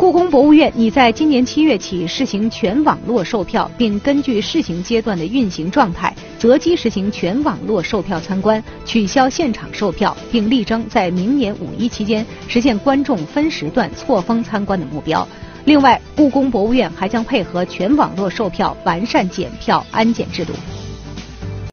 故宫博物院拟在今年七月起试行全网络售票并根据试行阶段的运行状态择机实行全网络售票参观取消现场售票并力争在明年五一期间实现观众分时段错峰参观的目标。另外故宫博物院还将配合全网络售票完善检票安检制度。